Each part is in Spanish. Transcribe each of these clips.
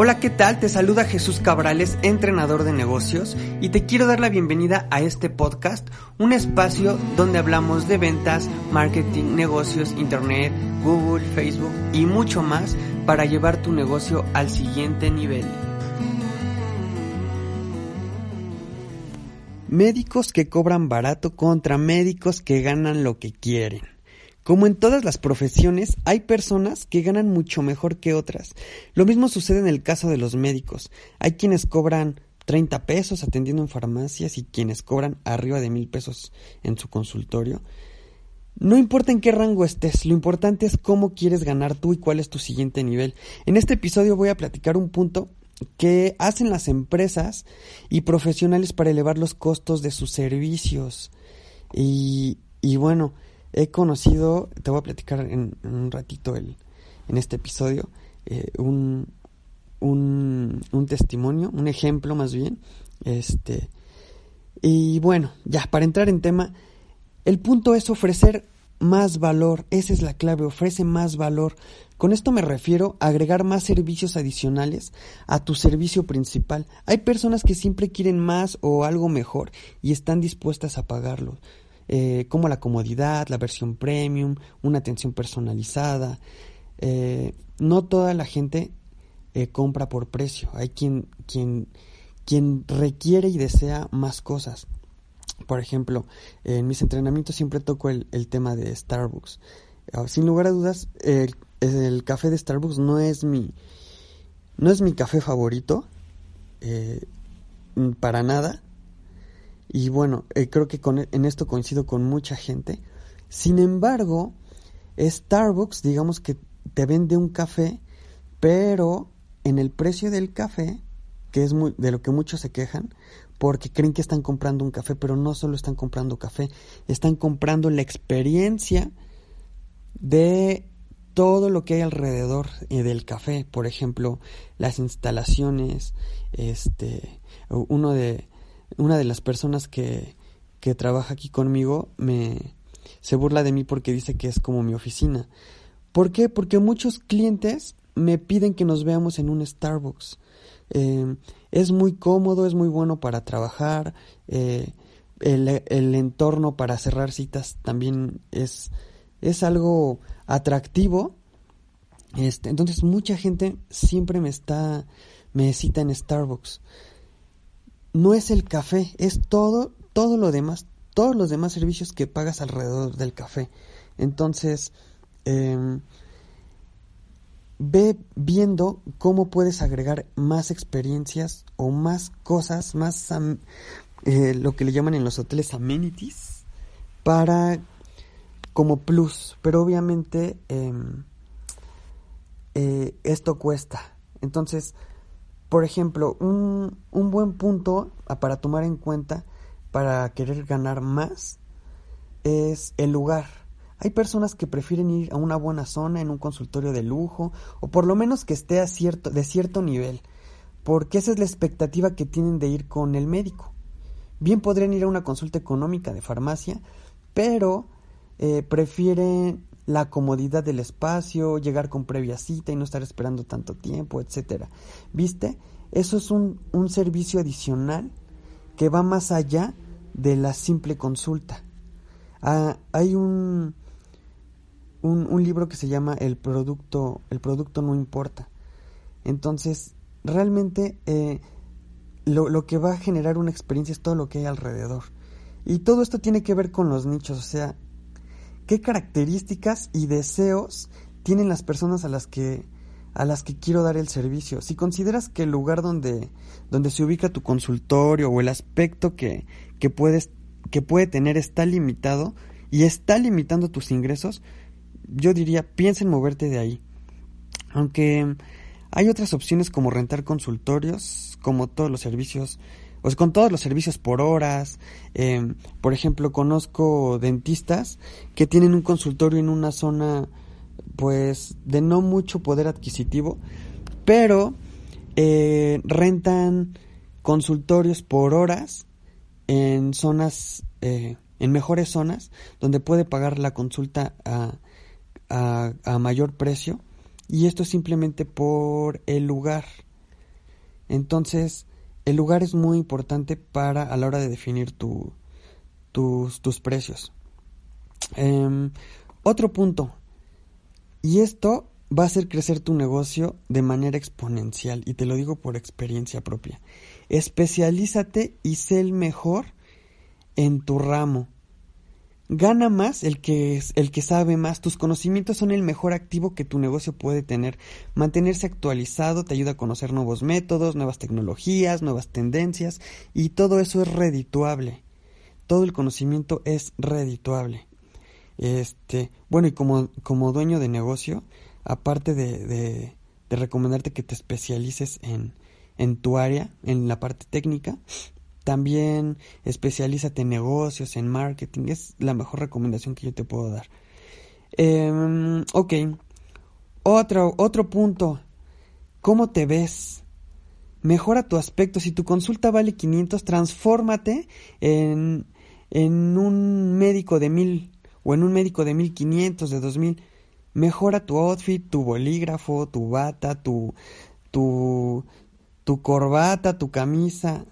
Hola, ¿qué tal? Te saluda Jesús Cabrales, entrenador de negocios, y te quiero dar la bienvenida a este podcast, un espacio donde hablamos de ventas, marketing, negocios, internet, Google, Facebook y mucho más para llevar tu negocio al siguiente nivel. Médicos que cobran barato contra médicos que ganan lo que quieren. Como en todas las profesiones, hay personas que ganan mucho mejor que otras. Lo mismo sucede en el caso de los médicos. Hay quienes cobran 30 pesos atendiendo en farmacias y quienes cobran arriba de mil pesos en su consultorio. No importa en qué rango estés, lo importante es cómo quieres ganar tú y cuál es tu siguiente nivel. En este episodio voy a platicar un punto que hacen las empresas y profesionales para elevar los costos de sus servicios. Y, y bueno, he conocido, te voy a platicar en, un ratito el, en este episodio, eh, un, un, un, testimonio, un ejemplo más bien. Este, y bueno, ya para entrar en tema, el punto es ofrecer más valor, esa es la clave, ofrece más valor. Con esto me refiero a agregar más servicios adicionales a tu servicio principal. Hay personas que siempre quieren más o algo mejor y están dispuestas a pagarlo. Eh, como la comodidad, la versión premium, una atención personalizada. Eh, no toda la gente eh, compra por precio, hay quien, quien, quien requiere y desea más cosas. Por ejemplo, en mis entrenamientos siempre toco el, tema de Starbucks. Ah, sin lugar a dudas, el, el, café de Starbucks no es mi, no es mi café favorito, para nada, y bueno, eh, creo que con, en esto coincido con mucha gente. Sin embargo, Starbucks, digamos que te vende un café, pero en el precio del café, que es muy, de lo que muchos se quejan, porque creen que están comprando un café, pero no solo están comprando café, están comprando la experiencia de todo lo que hay alrededor eh, del café, por ejemplo, las instalaciones, este, uno de una de las personas que, que trabaja aquí conmigo me se burla de mí porque dice que es como mi oficina. ¿Por qué? Porque muchos clientes me piden que nos veamos en un Starbucks. Eh, es muy cómodo, es muy bueno para trabajar. Eh, el, el, entorno para cerrar citas también es, es algo atractivo. Este, entonces mucha gente siempre me está, me cita en Starbucks no es el café, es todo, todo lo demás, todos los demás servicios que pagas alrededor del café. Entonces, em, ve viendo cómo puedes agregar más experiencias o más cosas, más eh, lo que le llaman en los hoteles amenities, para como plus. Pero obviamente em, eh, esto cuesta. Entonces, por ejemplo, un, un buen punto para tomar en cuenta para querer ganar más es el lugar. Hay personas que prefieren ir a una buena zona, en un consultorio de lujo, o por lo menos que esté a cierto, de cierto nivel, porque esa es la expectativa que tienen de ir con el médico. Bien podrían ir a una consulta económica de farmacia, pero eh, prefieren la comodidad del espacio, llegar con previa cita y no estar esperando tanto tiempo, etcétera. ¿Viste? Eso es un, un servicio adicional que va más allá de la simple consulta. Ah, hay un, un, libro que se llama El producto, el producto no importa. Entonces, realmente eh, lo, lo que va a generar una experiencia es todo lo que hay alrededor. Y todo esto tiene que ver con los nichos, o sea, qué características y deseos tienen las personas a las que a las que quiero dar el servicio. Si consideras que el lugar donde, donde se ubica tu consultorio o el aspecto que, que, puedes, que puede tener está limitado y está limitando tus ingresos, yo diría, piensa en moverte de ahí. Aunque hay otras opciones como rentar consultorios, como todos los servicios, pues con todos los servicios por horas. Em, por ejemplo, conozco dentistas que tienen un consultorio en una zona, pues, de no mucho poder adquisitivo, pero eh, rentan consultorios por horas en zonas, eh, en mejores zonas, donde puede pagar la consulta a, a, mayor precio. Y esto es simplemente por el lugar. Entonces, el lugar es muy importante para a la hora de definir tu, tus, tus, precios. Em, otro punto, y esto va a hacer crecer tu negocio de manera exponencial, y te lo digo por experiencia propia. Especialízate y sé el mejor en tu ramo. Gana más el que, el que sabe más. Tus conocimientos son el mejor activo que tu negocio puede tener. Mantenerse actualizado te ayuda a conocer nuevos métodos, nuevas tecnologías, nuevas tendencias y todo eso es redituable. Todo el conocimiento es redituable. Este, bueno, y como, como dueño de negocio, aparte de, de, de recomendarte que te especialices en, en tu área, en la parte técnica, también especialízate en negocios, en marketing. Es la mejor recomendación que yo te puedo dar. Eh, ok. Otro, otro punto. ¿Cómo te ves? Mejora tu aspecto. Si tu consulta vale 500, transfórmate en, en un médico de 1000 o en un médico de 1500, de 2000. Mejora tu outfit, tu bolígrafo, tu bata, tu, tu, tu corbata, tu camisa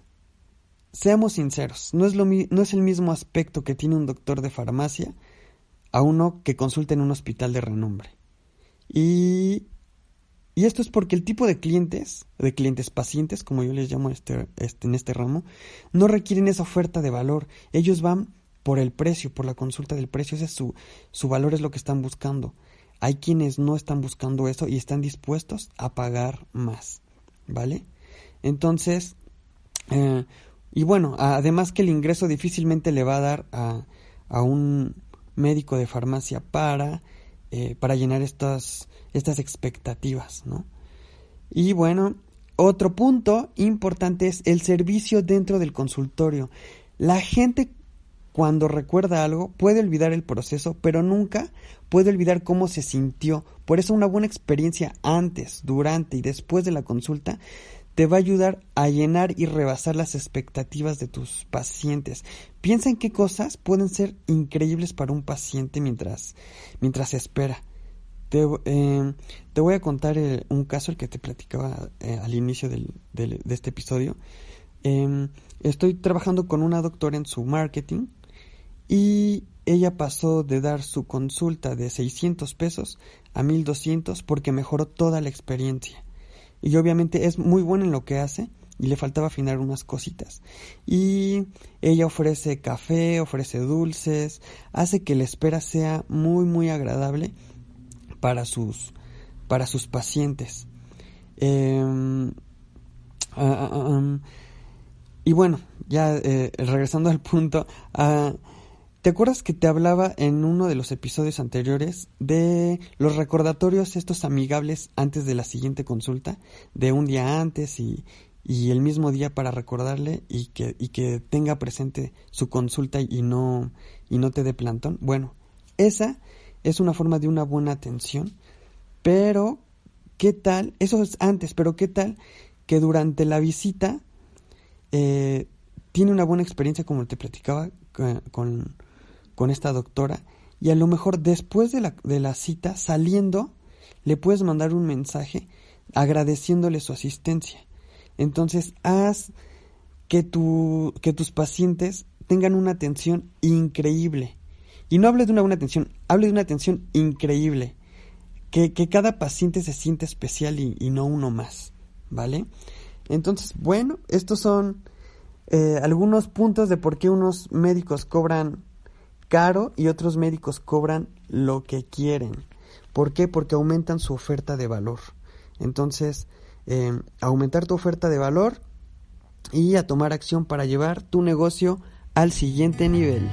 seamos sinceros, no es, lo, no es el mismo aspecto que tiene un doctor de farmacia a uno que consulta en un hospital de renombre. Y, y esto es porque el tipo de clientes, de clientes pacientes, como yo les llamo este, este, en este ramo, no requieren esa oferta de valor. Ellos van por el precio, por la consulta del precio. Ese es su, su valor, es lo que están buscando. Hay quienes no están buscando eso y están dispuestos a pagar más. ¿Vale? Entonces, eh, y bueno, además que el ingreso difícilmente le va a dar a, a un médico de farmacia para, eh, para llenar estas, estas expectativas, ¿no? Y bueno, otro punto importante es el servicio dentro del consultorio. La gente cuando recuerda algo puede olvidar el proceso, pero nunca puede olvidar cómo se sintió. Por eso una buena experiencia antes, durante y después de la consulta te va a ayudar a llenar y rebasar las expectativas de tus pacientes. Piensa en qué cosas pueden ser increíbles para un paciente mientras, mientras espera. Te, eh, te voy a contar un caso, el que te platicaba eh, al inicio del, de este episodio. Em, estoy trabajando con una doctora en su marketing y ella pasó de dar su consulta de 600 pesos a 1200 porque mejoró toda la experiencia y obviamente es muy buena en lo que hace y le faltaba afinar unas cositas. Y ella ofrece café, ofrece dulces, hace que la espera sea muy muy agradable para sus para sus pacientes. Ah, y bueno, ya eh, regresando al punto, ¿Te acuerdas que te hablaba en uno de los episodios anteriores de los recordatorios estos amigables antes de la siguiente consulta? De un día antes y, el mismo día para recordarle y que, y que tenga presente su consulta y no, y no te dé plantón. Bueno, esa es una forma de una buena atención, pero ¿qué tal? Eso es antes, pero ¿qué tal que durante la visita eh, tiene una buena experiencia como te platicaba con con esta doctora y a lo mejor después de la, de la cita, saliendo, le puedes mandar un mensaje agradeciéndole su asistencia. Entonces, haz que, tu, que tus pacientes tengan una atención increíble. Y no hables de una buena atención, hable de una atención increíble. Que, que cada paciente se siente especial y, y, no uno más. ¿Vale? Entonces, bueno, estos son eh, algunos puntos de por qué unos médicos cobran caro y otros médicos cobran lo que quieren. ¿Por qué? Porque aumentan su oferta de valor. Entonces, eh, aumentar tu oferta de valor y a tomar acción para llevar tu negocio al siguiente nivel.